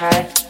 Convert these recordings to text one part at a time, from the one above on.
は。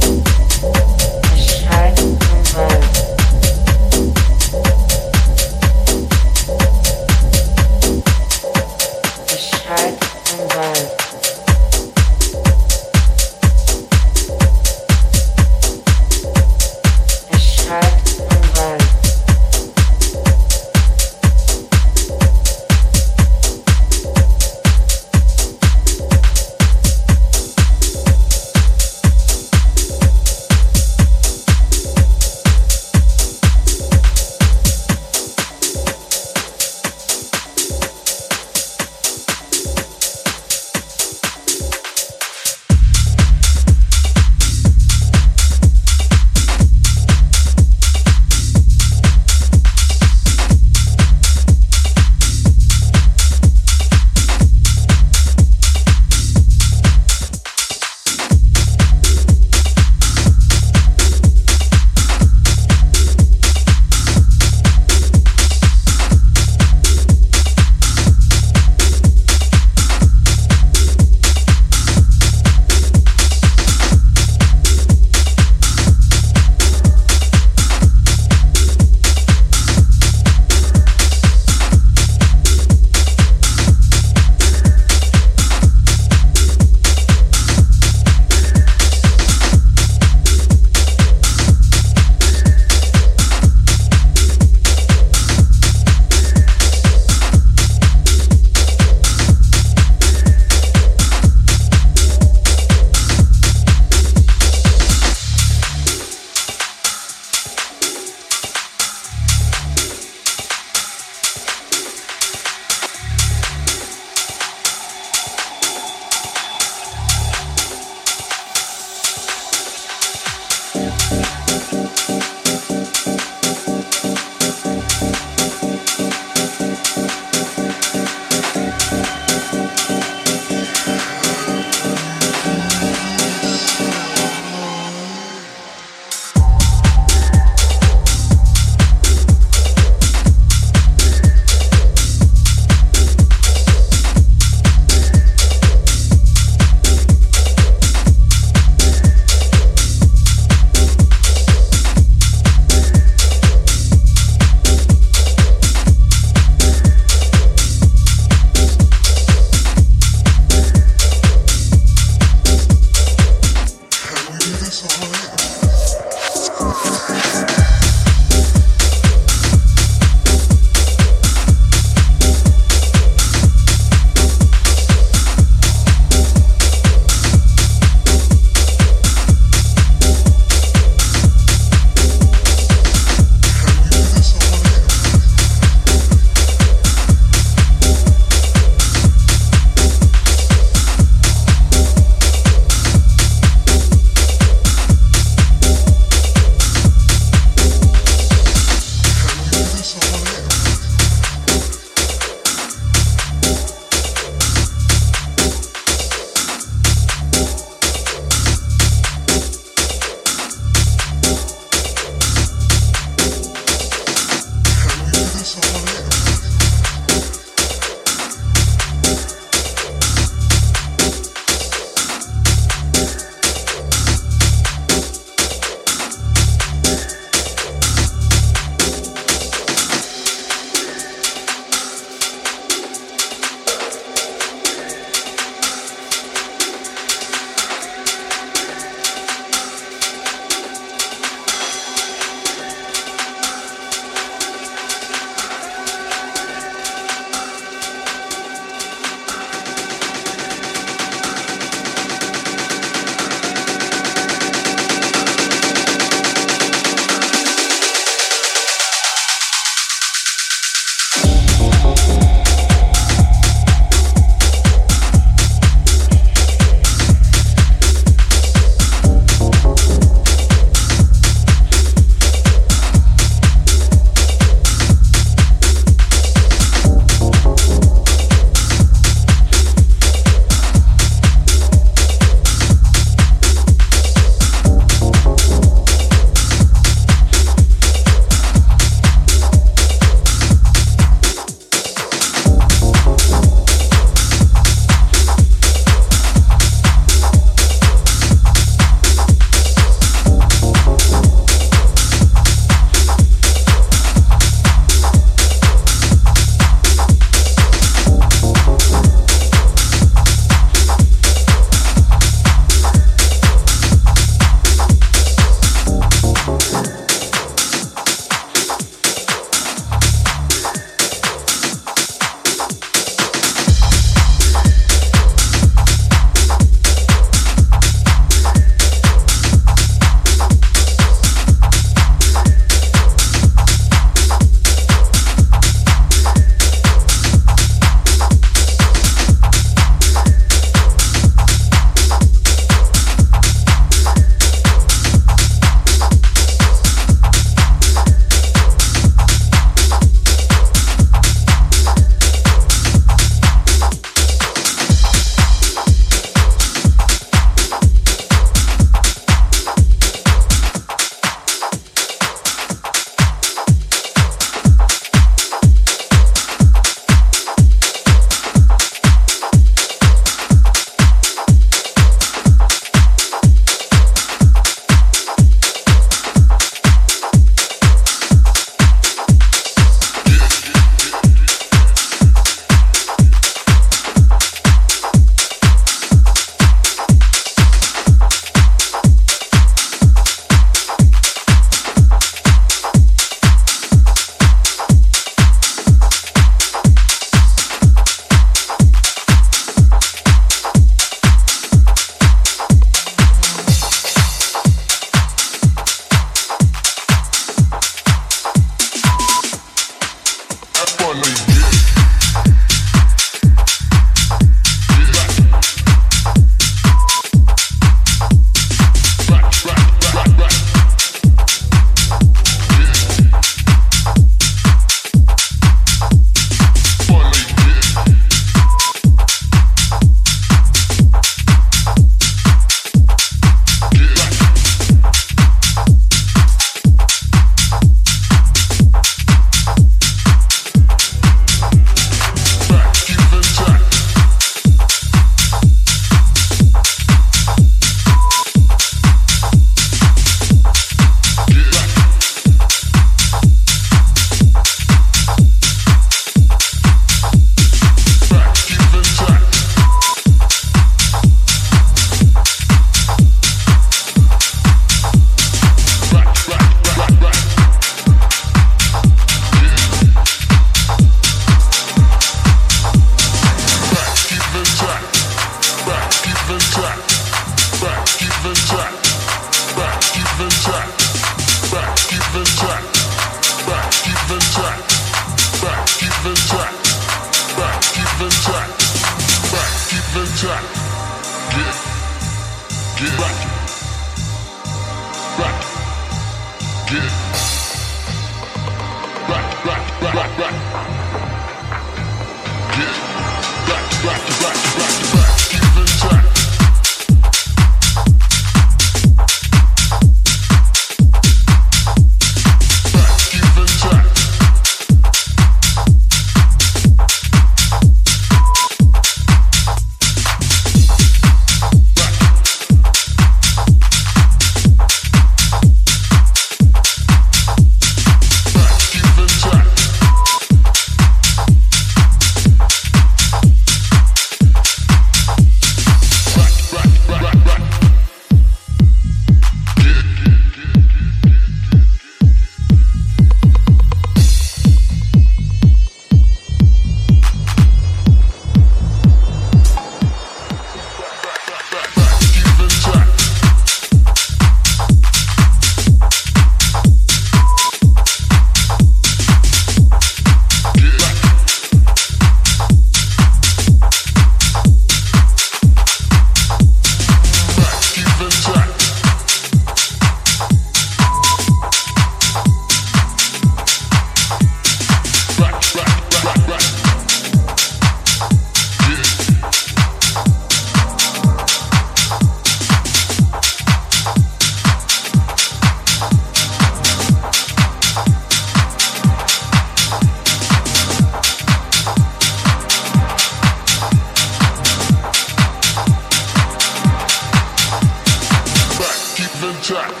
Intact.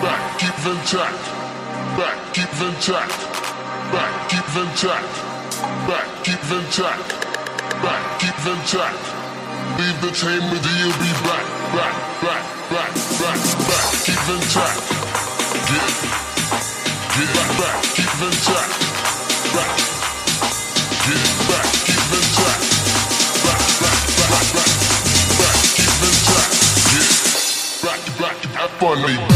Back, keep intact. Back, keep intact. Back, keep intact. Back, keep intact. Back, keep intact. Leave the tame with you, be back, back, back, back, back, back, keep intact. Get, get back, back, keep intact. Back, get back,